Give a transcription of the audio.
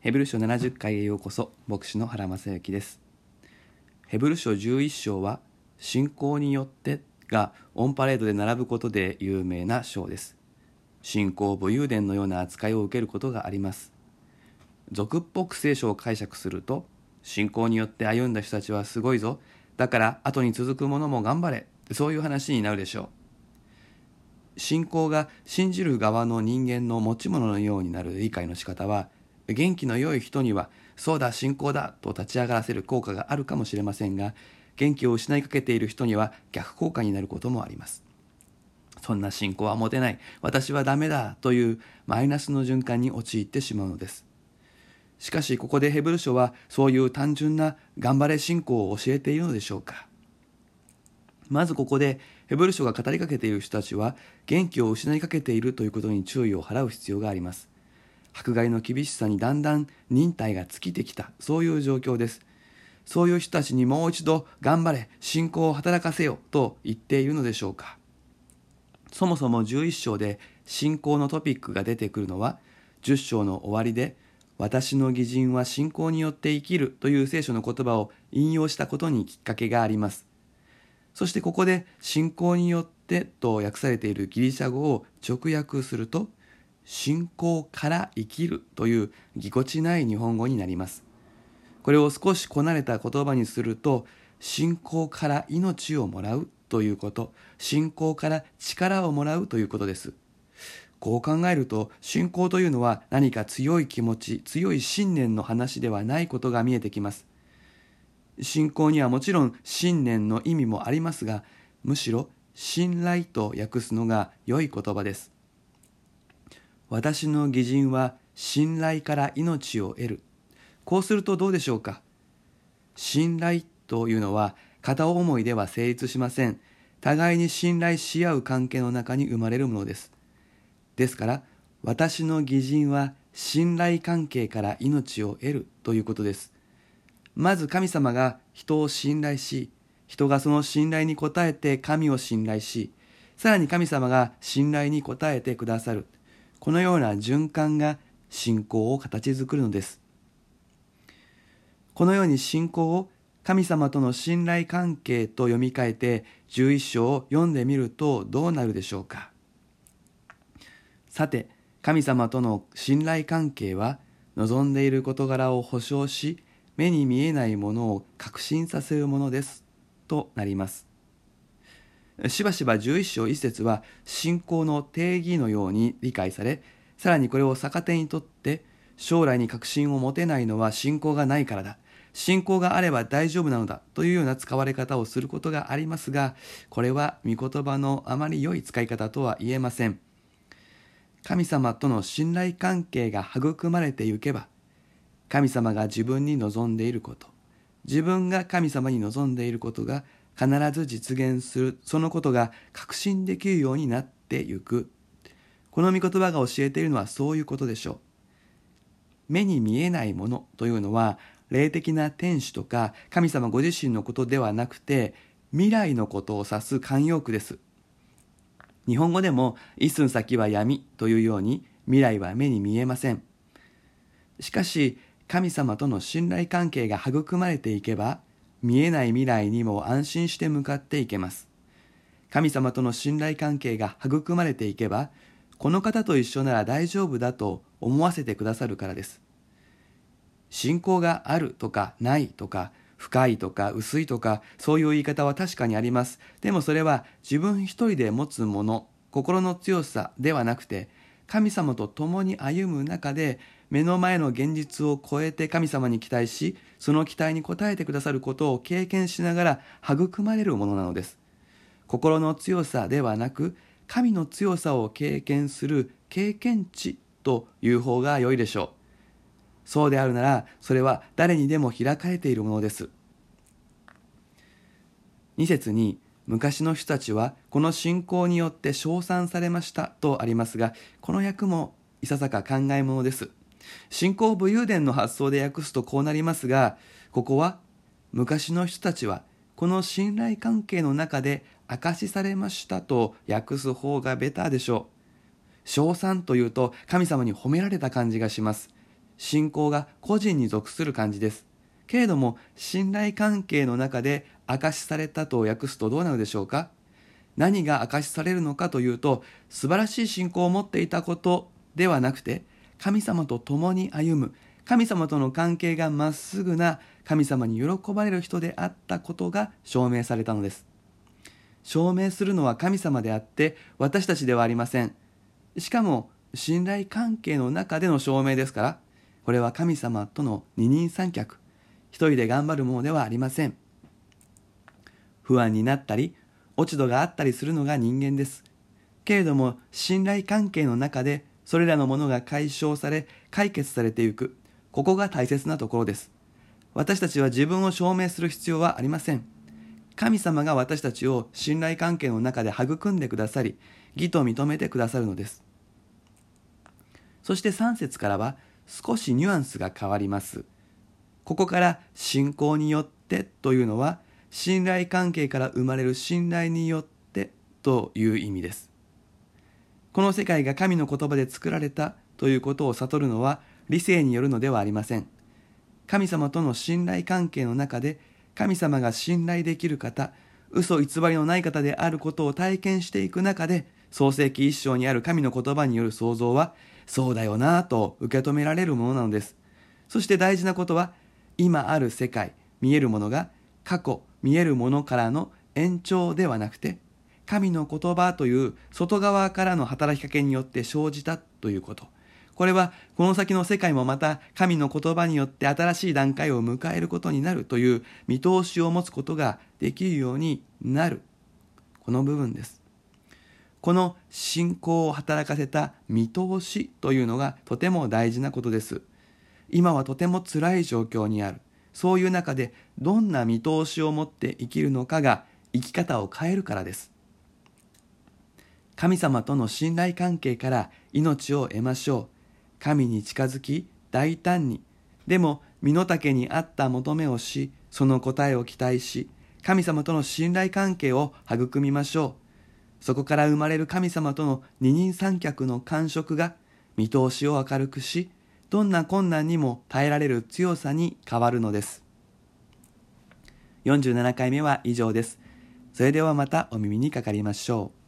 ヘブル書70回へようこそ牧師の原正幸です。ヘブル書11章は信仰によってがオンパレードで並ぶことで有名な章です。信仰武勇伝のような扱いを受けることがあります。俗っぽく聖書を解釈すると信仰によって歩んだ人たちはすごいぞ。だから後に続く者も頑張れ。そういう話になるでしょう。信仰が信じる側の人間の持ち物のようになる理解の仕方は元気の良い人にはそうだ信仰だと立ち上がらせる効果があるかもしれませんが元気を失いかけている人には逆効果になることもあります。そんな信仰は持てない。私はダメだというマイナスの循環に陥ってしまうのです。しかしここでヘブル書はそういう単純な頑張れ信仰を教えているのでしょうか。まずここでヘブル書が語りかけている人たちは元気を失いかけているということに注意を払う必要があります。迫害の厳しさにだんだん忍耐が尽きてきたそういう状況です。そういう人たちにもう一度頑張れ信仰を働かせよと言っているのでしょうか。そもそも11章で信仰のトピックが出てくるのは10章の終わりで私の義人は信仰によって生きるという聖書の言葉を引用したことにきっかけがあります。そしてここで信仰によってと訳されているギリシャ語を直訳すると信仰から生きるというぎこちない日本語になります。これを少しこなれた言葉にすると信仰から命をもらうということ信仰から力をもらうということです。こう考えると信仰というのは何か強い気持ち強い信念の話ではないことが見えてきます。信仰にはもちろん信念の意味もありますがむしろ信頼と訳すのが良い言葉です。私の義人は信頼から命を得る。こうするとどうでしょうか？信頼というのは片思いでは成立しません。互いに信頼し合う関係の中に生まれるものです。ですから、私の義人は信頼関係から命を得るということです。まず神様が人を信頼し、人がその信頼に応えて神を信頼し、さらに神様が信頼に応えてくださる。このような循環が信仰を形作るのです。このように信仰を神様との信頼関係と読み替えて11章を読んでみるとどうなるでしょうか。さて神様との信頼関係は望んでいる事柄を保証し目に見えないものを確信させるものです。となります。しばしば11章1節は信仰の定義のように理解されさらにこれを逆手にとって将来に確信を持てないのは信仰がないからだ。信仰があれば大丈夫なのだというような使われ方をすることがありますがこれは御言葉のあまり良い使い方とは言えません。神様との信頼関係が育まれてゆけば神様が自分に望んでいること自分が神様に望んでいることが必ず実現する。そのことが確信できるようになってゆく。この御言葉が教えているのはそういうことでしょう。目に見えないものというのは霊的な天使とか神様ご自身のことではなくて未来のことを指す慣用句です。日本語でも一寸先は闇というように未来は目に見えません。しかし神様との信頼関係が育まれていけば見えない未来にも安心して向かっていけます。神様との信頼関係が育まれていけば、この方と一緒なら大丈夫だと思わせてくださるからです。信仰があるとかないとか、深いとか薄いとか、そういう言い方は確かにあります。でもそれは自分一人で持つもの、心の強さではなくて、神様と共に歩む中で目の前の現実を超えて神様に期待し、その期待に応えてくださることを経験しながら育まれるものなのです。心の強さではなく、神の強さを経験する経験値という方が良いでしょう。そうであるなら、それは誰にでも開かれているものです。2節に、昔の人たちはこの信仰によって称賛されましたとありますが、この訳もいささか考えものです。信仰武勇伝の発想で訳すとこうなりますが、ここは昔の人たちはこの信頼関係の中で証しされましたと訳す方がベターでしょう。称賛というと神様に褒められた感じがします。信仰が個人に属する感じですけれども信頼関係の中で証しされたと訳すとどうなるでしょうか何が証しされるのかというと素晴らしい信仰を持っていたことではなくて神様と共に歩む。神様との関係がまっすぐな神様に喜ばれる人であったことが証明されたのです。証明するのは神様であって私たちではありません。しかも信頼関係の中での証明ですからこれは神様との二人三脚。一人で頑張るものではありません。不安になったり落ち度があったりするのが人間です。けれども信頼関係の中でそれらのものが解消され解決されていく。ここが大切なところです。私たちは自分を証明する必要はありません。神様が私たちを信頼関係の中で育んでくださり義と認めてくださるのです。そして3節からは少しニュアンスが変わります。ここから信仰によってというのは信頼関係から生まれる信頼によってという意味です。この世界が神の言葉で作られたということを悟るのは理性によるのではありません。神様との信頼関係の中で神様が信頼できる方嘘偽りのない方であることを体験していく中で創世記一章にある神の言葉による創造はそうだよなぁと受け止められるものなのです。そして大事なことは今ある世界見えるものが過去見えるものからの延長ではなくて神の言葉という外側からの働きかけによって生じたということ。これはこの先の世界もまた神の言葉によって新しい段階を迎えることになるという見通しを持つことができるようになる。この部分です。この信仰を働かせた見通しというのがとても大事なことです。今はとても辛い状況にある。そういう中でどんな見通しを持って生きるのかが生き方を変えるからです。神様との信頼関係から命を得ましょう。神に近づき大胆に。でも身の丈に合った求めをしその答えを期待し神様との信頼関係を育みましょう。そこから生まれる神様との二人三脚の感触が見通しを明るくしどんな困難にも耐えられる強さに変わるのです。47回目は以上です。それではまたお耳にかかりましょう。